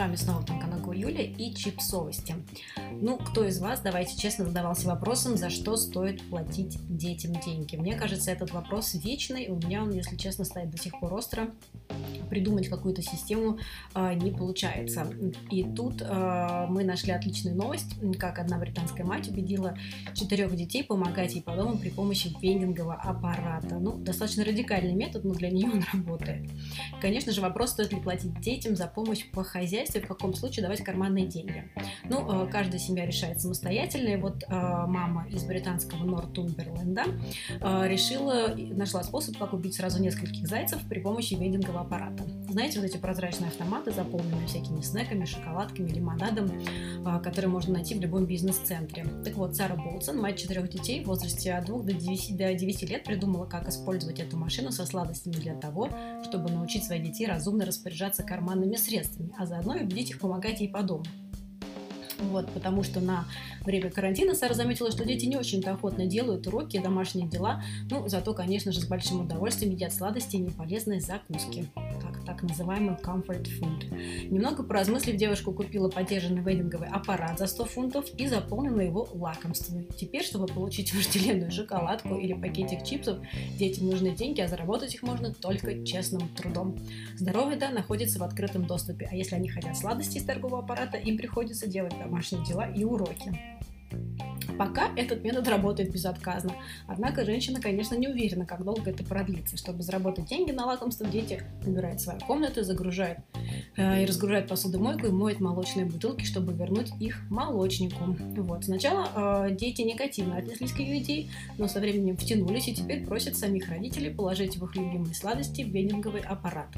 вами снова Тонконогая Юля и чипсовости. Ну, кто из вас, давайте честно, задавался вопросом, за что стоит платить детям деньги? Мне кажется, этот вопрос вечный, у меня он, если честно, стоит до сих пор остро. Придумать какую-то систему э, не получается. И тут э, мы нашли отличную новость, как одна британская мать убедила четырех детей помогать ей по дому при помощи вендингового аппарата. Ну, достаточно радикальный метод, но для нее он работает. Конечно же, вопрос, стоит ли платить детям за помощь по хозяйству, в каком случае давать карманные деньги. Ну, э, каждая семья решает самостоятельно, и вот э, мама из британского Нортумберленда э, решила, нашла способ, как убить сразу нескольких зайцев при помощи вендингового аппарата. Знаете, вот эти прозрачные автоматы, заполненные всякими снеками, шоколадками, лимонадом, которые можно найти в любом бизнес-центре. Так вот, Сара Болтсон, мать четырех детей в возрасте от 2 до 9, до 9 лет, придумала, как использовать эту машину со сладостями для того, чтобы научить своих детей разумно распоряжаться карманными средствами, а заодно и убедить их помогать ей по дому. Вот, потому что на время карантина Сара заметила, что дети не очень-то охотно делают уроки, домашние дела, ну, зато, конечно же, с большим удовольствием едят сладости и неполезные закуски так называемый comfort food. Немного поразмыслив, девушка купила подержанный вейдинговый аппарат за 100 фунтов и заполнила его лакомствами. Теперь, чтобы получить вожделенную шоколадку или пакетик чипсов, детям нужны деньги, а заработать их можно только честным трудом. Здоровая еда находится в открытом доступе, а если они хотят сладости из торгового аппарата, им приходится делать домашние дела и уроки. Пока этот метод работает безотказно. Однако женщина, конечно, не уверена, как долго это продлится. Чтобы заработать деньги на лакомство, дети набирают свои комнаты, загружают э, и разгружают посудомойку и моют молочные бутылки, чтобы вернуть их молочнику. Вот. Сначала э, дети негативно отнеслись к ее идее, но со временем втянулись и теперь просят самих родителей положить в их любимые сладости вендинговый аппарат.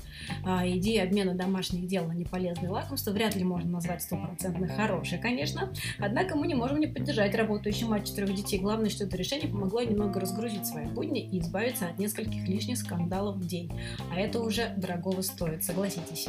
А идея обмена домашних дел на неполезные лакомства вряд ли можно назвать стопроцентно хорошей, конечно. Однако мы не можем не поддержать работу еще мать четырех детей. Главное, что это решение помогло немного разгрузить свои будни и избавиться от нескольких лишних скандалов в день. А это уже дорогого стоит, согласитесь.